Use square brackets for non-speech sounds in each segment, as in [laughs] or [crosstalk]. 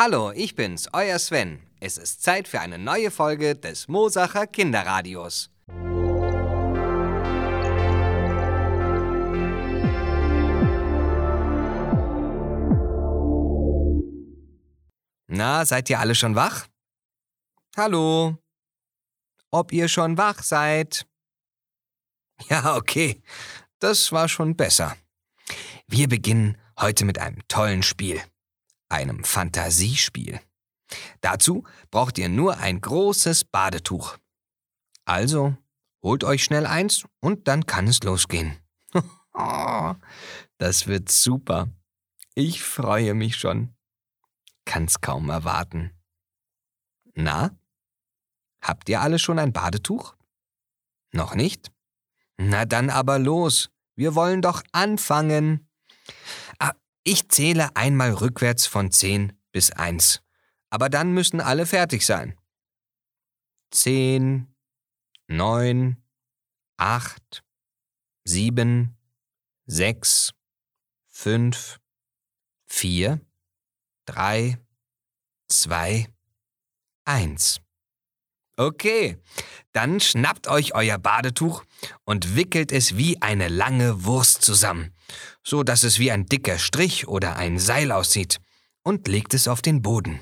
Hallo, ich bin's, euer Sven. Es ist Zeit für eine neue Folge des Mosacher Kinderradios. Na, seid ihr alle schon wach? Hallo? Ob ihr schon wach seid? [laughs] Ja, okay. Das war schon besser. Wir beginnen heute mit einem tollen Spiel. Einem Fantasiespiel. Dazu braucht ihr nur ein großes Badetuch. Also, holt euch schnell eins und dann kann es losgehen. [laughs] das wird super. Ich freue mich schon. Kann's kaum erwarten. Na? Habt ihr alle schon ein Badetuch? Noch nicht? Na dann aber los. Wir wollen doch anfangen. Ah, ich zähle einmal rückwärts von zehn bis eins. Aber dann müssen alle fertig sein. Zehn, neun, acht, sieben, sechs, fünf, vier, drei, zwei, eins. Okay, dann schnappt euch euer Badetuch und wickelt es wie eine lange Wurst zusammen, so dass es wie ein dicker Strich oder ein Seil aussieht, und legt es auf den Boden.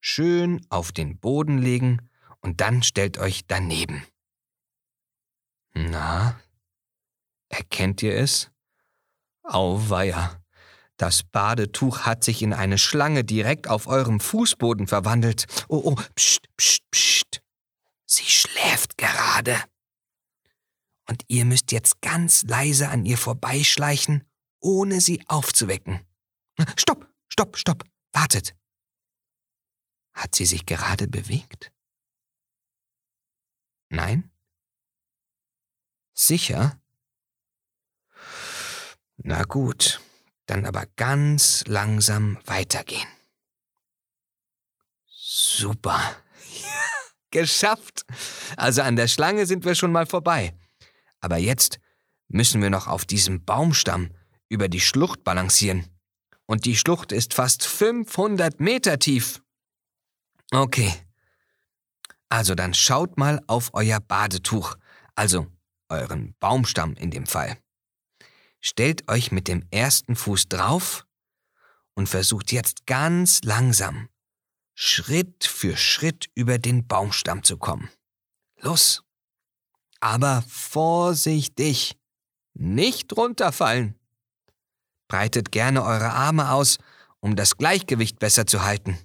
Schön auf den Boden legen und dann stellt euch daneben. Na, erkennt ihr es? Auweia. Das Badetuch hat sich in eine Schlange direkt auf eurem Fußboden verwandelt. Oh, oh, pst, pst, pst. Sie schläft gerade. Und ihr müsst jetzt ganz leise an ihr vorbeischleichen, ohne sie aufzuwecken. Stopp, stopp, stopp, wartet. Hat sie sich gerade bewegt? Nein? Sicher? Na gut dann aber ganz langsam weitergehen. Super. [laughs] geschafft. Also an der Schlange sind wir schon mal vorbei. Aber jetzt müssen wir noch auf diesem Baumstamm über die Schlucht balancieren. Und die Schlucht ist fast 500 Meter tief. Okay. Also dann schaut mal auf euer Badetuch, also euren Baumstamm in dem Fall. Stellt euch mit dem ersten Fuß drauf und versucht jetzt ganz langsam, Schritt für Schritt über den Baumstamm zu kommen. Los! Aber vorsichtig! Nicht runterfallen! Breitet gerne eure Arme aus, um das Gleichgewicht besser zu halten.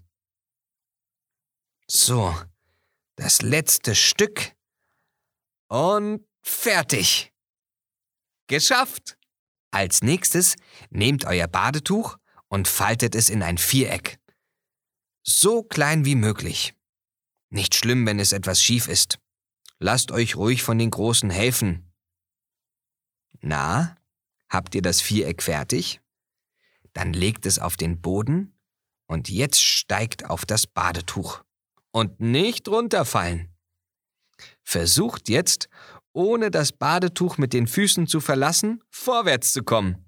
So, das letzte Stück und fertig. Geschafft! Als nächstes nehmt euer Badetuch und faltet es in ein Viereck. So klein wie möglich. Nicht schlimm, wenn es etwas schief ist. Lasst euch ruhig von den Großen helfen. Na, habt ihr das Viereck fertig? Dann legt es auf den Boden und jetzt steigt auf das Badetuch. Und nicht runterfallen. Versucht jetzt, ohne das Badetuch mit den Füßen zu verlassen, vorwärts zu kommen.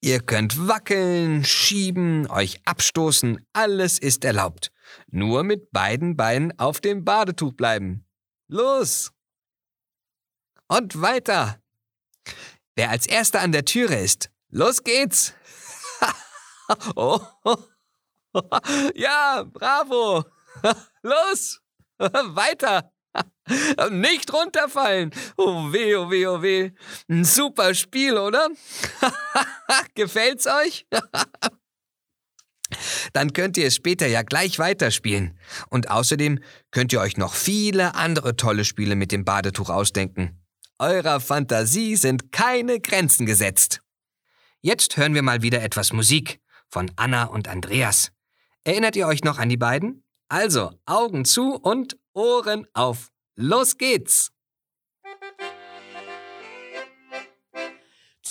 Ihr könnt wackeln, schieben, euch abstoßen, alles ist erlaubt. Nur mit beiden Beinen auf dem Badetuch bleiben. Los! Und weiter! Wer als erster an der Türe ist, los geht's! [laughs] oh. [laughs] Ja, bravo! [laughs] Los! Weiter! Nicht runterfallen. Oh weh, oh weh, oh weh. Ein super Spiel, oder? Gefällt's euch? Dann könnt ihr es später ja gleich weiterspielen. Und außerdem könnt ihr euch noch viele andere tolle Spiele mit dem Badetuch ausdenken. Eurer Fantasie sind keine Grenzen gesetzt. Jetzt hören wir mal wieder etwas Musik von Anna und Andreas. Erinnert ihr euch noch an die beiden? Also Augen zu und Ohren auf. Los geht's!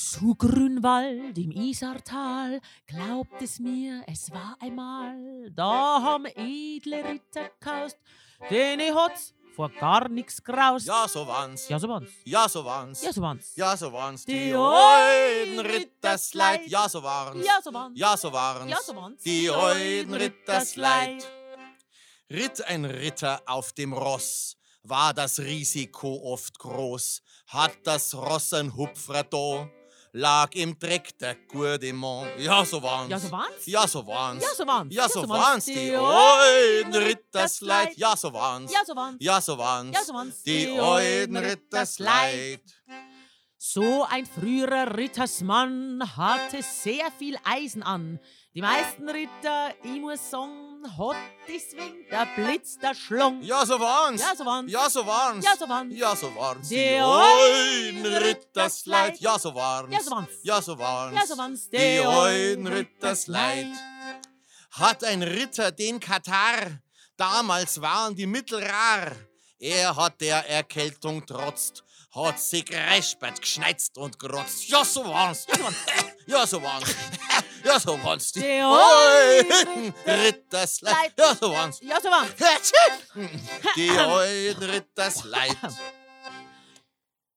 Zu Grünwald im Isartal, glaubt es mir, es war einmal, da haben edle Ritter kaust, den hat's vor gar nix graust. Ja, so waren's. ja so waren's. Ja, so waren's. Ja, so waren's. Ja, so waren's. Die Heuden Rittersleid. Ja, so waren's. Ja, so waren's. Ja, so waren's. Ja, so waren's. Die Heuden Rittersleid. Ritt ein Ritter auf dem Ross, war das Risiko oft groß, hat das Ross ein Hupfrer da, lag im Dreck der Gourdemont. Ja, so waren's. Ja, so waren's. Ja, so waren's. Ja, so waren's. Ja, so waren's. Die Heuden Rittersleid. Ja, so waren's. Ja, so waren's. Ja, so waren's. Die Heuden Rittersleid. So ein früherer Rittersmann hatte sehr viel Eisen an. Die meisten Ritter, ich muss sagen, hat deswegen der Blitz der Schlung. Ja, so waren's. Ja, so waren's. Ja, so waren's. Ja, so waren's. Ja, so waren's. Die Heuden Rittersleid. Ja, so waren's. Ja, so waren's. Ja, so waren's. Ja, so waren's. Die Heuden Rittersleid. Hat ein Ritter den Katar, damals waren die Mittel rar. Er hat der Erkältung trotzt, hat sich räspert, geschneizt und grotzt. Ja, so waren's. [laughs] Ja, so waren's. [laughs] Ja, so waren's. Die Heuden [laughs] Rittersleid. Ja, so waren's. Ja, so waren's. Die Heuden Rittersleid.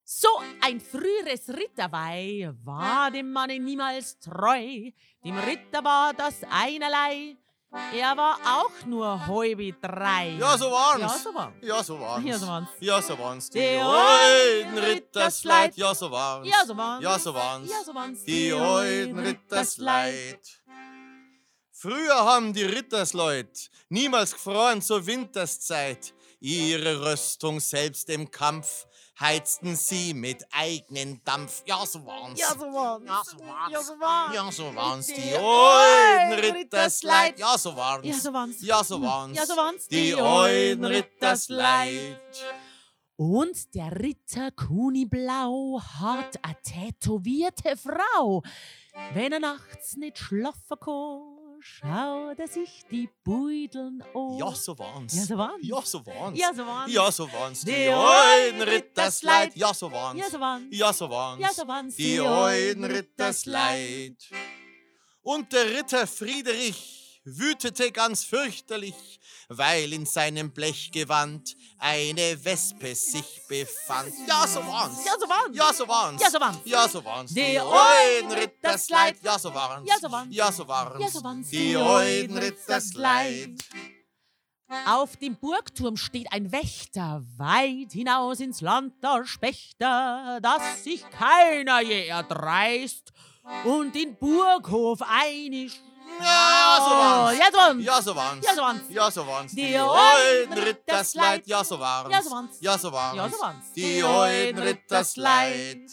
So ein früheres Ritterweih war dem Manne niemals treu. Dem Ritter war das einerlei. Er war auch nur halbe drei. Ja, so waren's. Ja, so waren's. Ja, so waren's. Ja, so waren's. Ja, so waren's. Die Die Heuden Rittersleid. Ja, so waren's. Ja, so waren's. Ja, so waren's. Ja, so waren's. Die Heuden Rittersleid. Früher haben die Rittersleut niemals gefroren zur Winterszeit. Ihre Rüstung selbst im Kampf heizten sie mit eigenen Dampf. Ja, so waren's. Ja, so waren's. Ja, so waren's. Ja, so waren's. Ja, so waren's. Die Heuden Rittersleid. Ja, so waren's. Ja, so waren's. Ja, so waren's. Ja, so waren's. Die Heuden Rittersleid. Und der Ritter Kuniblau hat a tätowierte Frau. Wenn er nachts nicht schlafen kann, schaut er sich die Beuteln an. Ja, so waren's. Ja, so waren's. Ja, so waren's. Ja, so waren's. Ja, so waren's. Die Heuden Rittersleid. Ja, so waren's. Ja, so waren's. Ja, so waren's. Ja, so waren's. Die Heuden Rittersleid. Und der Ritter Friedrich wütete ganz fürchterlich, weil in seinem Blechgewand eine Wespe sich befand. Ja, so waren's. Ja, so waren's. Ja, so waren's. Ja, so waren's. Ja, so waren's. Die Heuden Heuden Rittersleid. Rittersleid. Ja, so waren's. Ja, so waren's. Ja, so waren's. Ja, so waren's. Die Die Heuden Heuden Rittersleid. Auf dem Burgturm steht ein Wächter, weit hinaus ins Land der Spechter, dass sich keiner je erdreist und den Burghof einig. Ja, so waren's. Ja, so waren's. Ja, so waren's. Ja, so waren's. Ja, so waren's. Die Rittersleid. Rittersleid. Ja, so waren's. Ja, so waren's. Ja, so waren's. Die Heuden Rittersleid.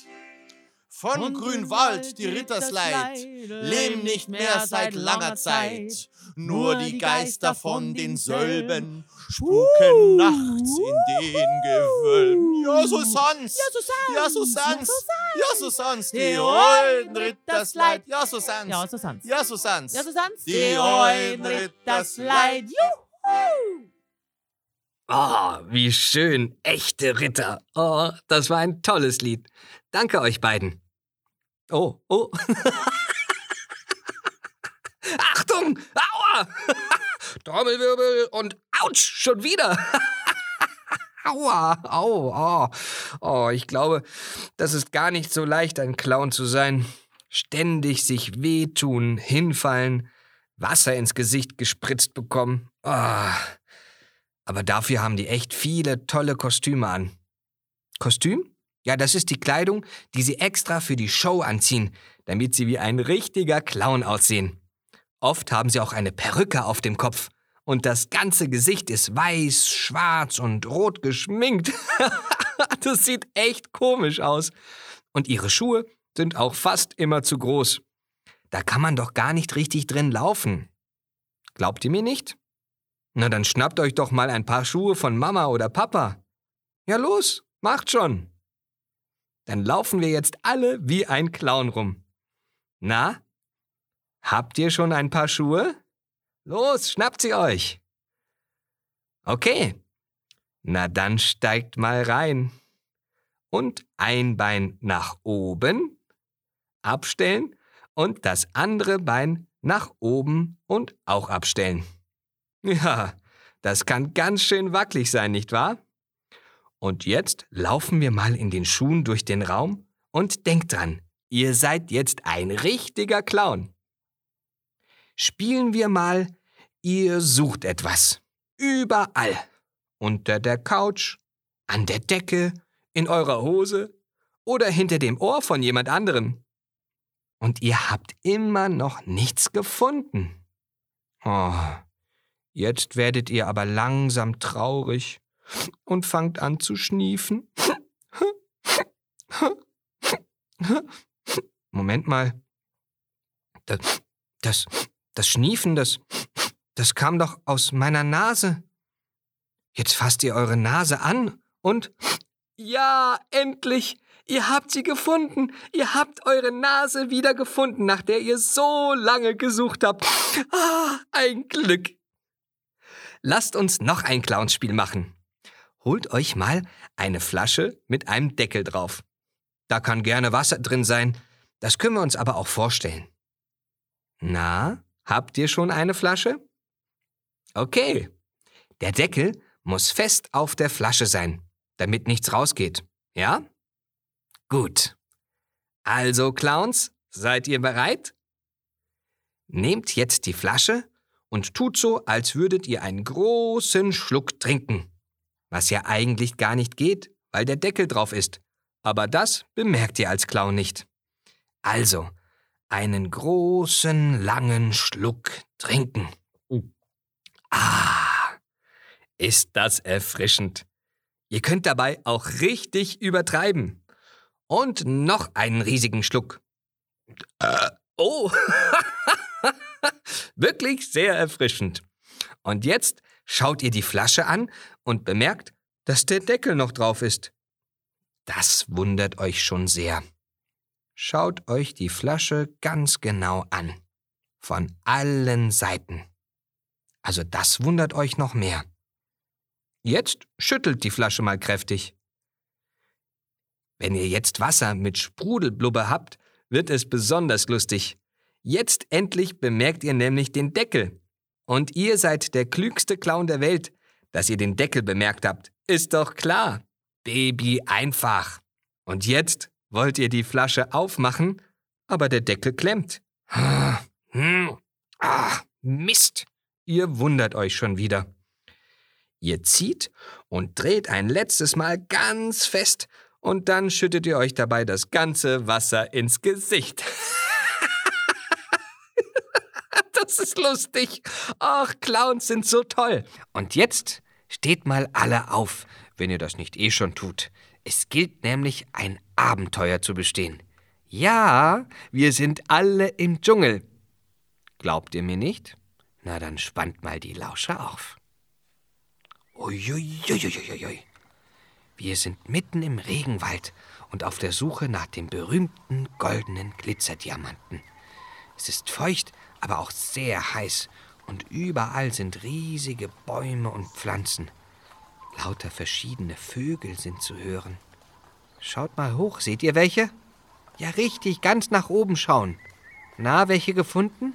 Von Von Grünwald, die Rittersleid, leben nicht mehr seit langer Zeit. Nur die Geister von den Sölben spuken nachts in den Gewölben. Ja, so sonst. Ja, so sanft. Ja, so sonst. so Ja, so sonst. Die Heuden Heuden Rittersleid. Rittersleid. Ja, so sonst. Ja, so sanft. Ja, so sonst. Ja, so sanft. Die Heuden Rittersleid. Juhu! Oh, wie schön. Echte Ritter. Oh, das war ein tolles Lied. Danke euch beiden. Oh, oh. [laughs] Achtung! Aua! Trommelwirbel und Autsch! Schon wieder! [laughs] Aua! Au! Oh. oh, ich glaube, das ist gar nicht so leicht, ein Clown zu sein. Ständig sich wehtun, hinfallen, Wasser ins Gesicht gespritzt bekommen. Oh. Aber dafür haben die echt viele tolle Kostüme an. Kostüm? Ja, das ist die Kleidung, die sie extra für die Show anziehen, damit sie wie ein richtiger Clown aussehen. Oft haben sie auch eine Perücke auf dem Kopf und das ganze Gesicht ist weiß, schwarz und rot geschminkt. [laughs] das sieht echt komisch aus. Und ihre Schuhe sind auch fast immer zu groß. Da kann man doch gar nicht richtig drin laufen. Glaubt ihr mir nicht? Na, dann schnappt euch doch mal ein paar Schuhe von Mama oder Papa. Ja, los, macht schon. Dann laufen wir jetzt alle wie ein Clown rum. Na? Habt ihr schon ein paar Schuhe? Los, schnappt sie euch. Okay. Na dann steigt mal rein. Und ein Bein nach oben, abstellen und das andere Bein nach oben und auch abstellen. Ja, das kann ganz schön wackelig sein, nicht wahr? Und jetzt laufen wir mal in den Schuhen durch den Raum und denkt dran, ihr seid jetzt ein richtiger Clown. Spielen wir mal, ihr sucht etwas. Überall. Unter der Couch, an der Decke, in eurer Hose oder hinter dem Ohr von jemand anderem. Und ihr habt immer noch nichts gefunden. Oh, jetzt werdet ihr aber langsam traurig und fangt an zu schniefen. Moment mal. Das, das, das Schniefen, das, das kam doch aus meiner Nase. Jetzt fasst ihr eure Nase an und... Ja, endlich! Ihr habt sie gefunden! Ihr habt eure Nase wieder gefunden, nach der ihr so lange gesucht habt. Ah, ein Glück! Lasst uns noch ein Clownspiel machen. Holt euch mal eine Flasche mit einem Deckel drauf. Da kann gerne Wasser drin sein, das können wir uns aber auch vorstellen. Na, habt ihr schon eine Flasche? Okay. Der Deckel muss fest auf der Flasche sein, damit nichts rausgeht. Ja? Gut. Also, Clowns, seid ihr bereit? Nehmt jetzt die Flasche und tut so, als würdet ihr einen großen Schluck trinken. Was ja eigentlich gar nicht geht, weil der Deckel drauf ist. Aber das bemerkt ihr als Clown nicht. Also, einen großen, langen Schluck trinken. Ah, ist das erfrischend. Ihr könnt dabei auch richtig übertreiben. Und noch einen riesigen Schluck. Äh, oh, [laughs] wirklich sehr erfrischend. Und jetzt schaut ihr die Flasche an und bemerkt, dass der Deckel noch drauf ist. Das wundert euch schon sehr. Schaut euch die Flasche ganz genau an. Von allen Seiten. Also das wundert euch noch mehr. Jetzt schüttelt die Flasche mal kräftig. Wenn ihr jetzt Wasser mit Sprudelblubber habt, wird es besonders lustig. Jetzt endlich bemerkt ihr nämlich den Deckel. Und ihr seid der klügste Clown der Welt, dass ihr den Deckel bemerkt habt. Ist doch klar. Baby einfach. Und jetzt wollt ihr die Flasche aufmachen, aber der Deckel klemmt. Hm. Ah, Mist. Ihr wundert euch schon wieder. Ihr zieht und dreht ein letztes Mal ganz fest und dann schüttet ihr euch dabei das ganze Wasser ins Gesicht. [laughs] das ist lustig. Ach, Clowns sind so toll. Und jetzt steht mal alle auf, wenn ihr das nicht eh schon tut. Es gilt nämlich, ein Abenteuer zu bestehen. Ja, wir sind alle im Dschungel. Glaubt ihr mir nicht? Na, dann spannt mal die Lausche auf. Uiuiuiuiui. Wir sind mitten im Regenwald und auf der Suche nach dem berühmten goldenen Glitzerdiamanten. Es ist feucht, aber auch sehr heiß und überall sind riesige Bäume und Pflanzen. Lauter verschiedene Vögel sind zu hören. Schaut mal hoch, seht ihr welche? Ja, richtig, ganz nach oben schauen. Na, welche gefunden?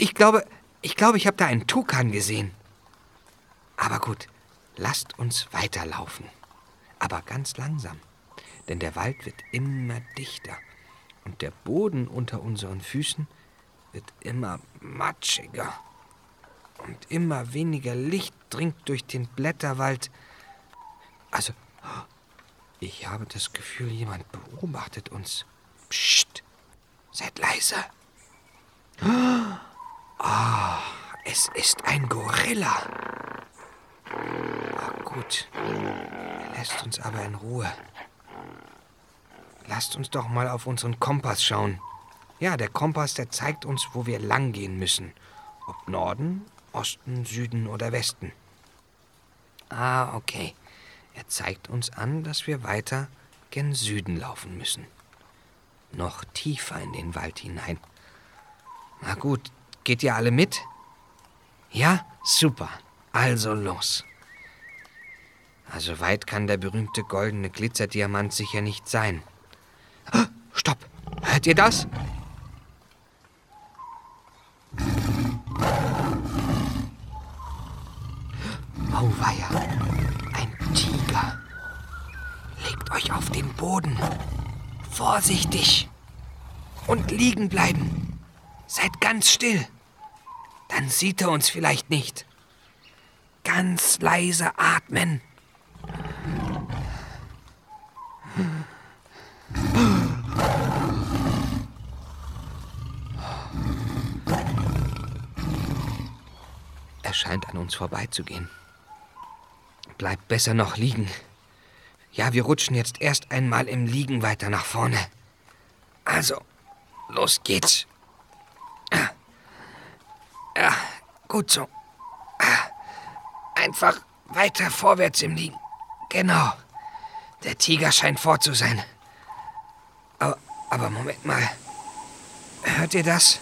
Ich glaube, ich glaube, ich habe da einen Tukan gesehen. Aber gut, lasst uns weiterlaufen. Aber ganz langsam, denn der Wald wird immer dichter und der Boden unter unseren Füßen wird immer matschiger. Und immer weniger Licht dringt durch den Blätterwald. Also, ich habe das Gefühl, jemand beobachtet uns. Psst, seid leise. Ah, es ist ein Gorilla. Oh, gut, er lässt uns aber in Ruhe. Lasst uns doch mal auf unseren Kompass schauen. Ja, der Kompass, der zeigt uns, wo wir lang gehen müssen. Ob Norden, Osten, Süden oder Westen. Ah, okay. Er zeigt uns an, dass wir weiter gen Süden laufen müssen. Noch tiefer in den Wald hinein. Na gut, geht ihr alle mit? Ja, super. Also los. Also weit kann der berühmte goldene Glitzerdiamant sicher nicht sein. Stopp! Hört ihr das? Auweia. Ein Tiger. Boden. Vorsichtig. Und liegen bleiben. Seid ganz still. Dann sieht er uns vielleicht nicht. Ganz leise atmen. Er scheint an uns vorbeizugehen. Bleibt besser noch liegen. Ja, wir rutschen jetzt erst einmal im Liegen weiter nach vorne. Also, los geht's. Ja, gut so. Einfach weiter vorwärts im Liegen. Genau. Der Tiger scheint fort zu sein. Aber, aber Moment mal. Hört ihr das?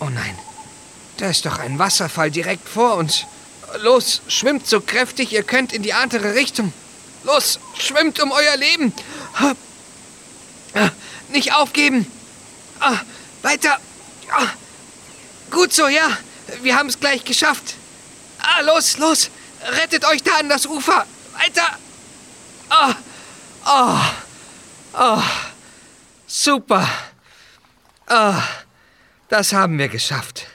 Oh nein. Da ist doch ein Wasserfall direkt vor uns. Los, schwimmt so kräftig ihr könnt in die andere Richtung. Los, schwimmt um euer Leben. Nicht aufgeben. Weiter. Gut so, ja. Wir haben es gleich geschafft. Ah, los, los. Rettet euch da an das Ufer. Weiter. Oh, oh, oh. Super. Oh, das haben wir geschafft.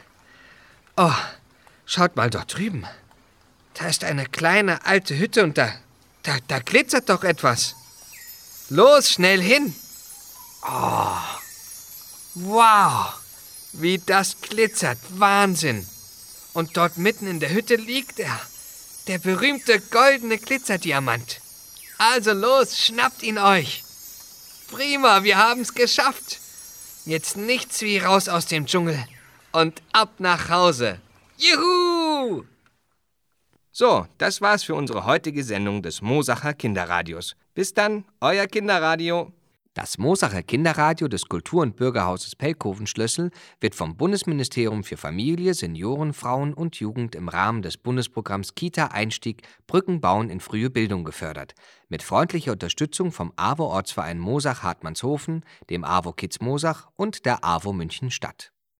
Oh, schaut mal dort drüben. Da ist eine kleine alte Hütte und da, da, da glitzert doch etwas. Los, schnell hin. Oh, wow, wie das glitzert. Wahnsinn. Und dort mitten in der Hütte liegt er. Der berühmte goldene Glitzerdiamant. Also los, schnappt ihn euch. Prima, wir haben's geschafft. Jetzt nichts wie raus aus dem Dschungel und ab nach Hause. Juhu! So, das war's für unsere heutige Sendung des Mosacher Kinderradios. Bis dann, euer Kinderradio. Das Mosacher Kinderradio des Kultur- und Bürgerhauses Pelkoven-Schlössel wird vom Bundesministerium für Familie, Senioren, Frauen und Jugend im Rahmen des Bundesprogramms Kita-Einstieg Brücken bauen in frühe Bildung gefördert. Mit freundlicher Unterstützung vom AWO-Ortsverein Mosach-Hartmannshofen, dem AWO Kids Mosach und der AWO München Stadt.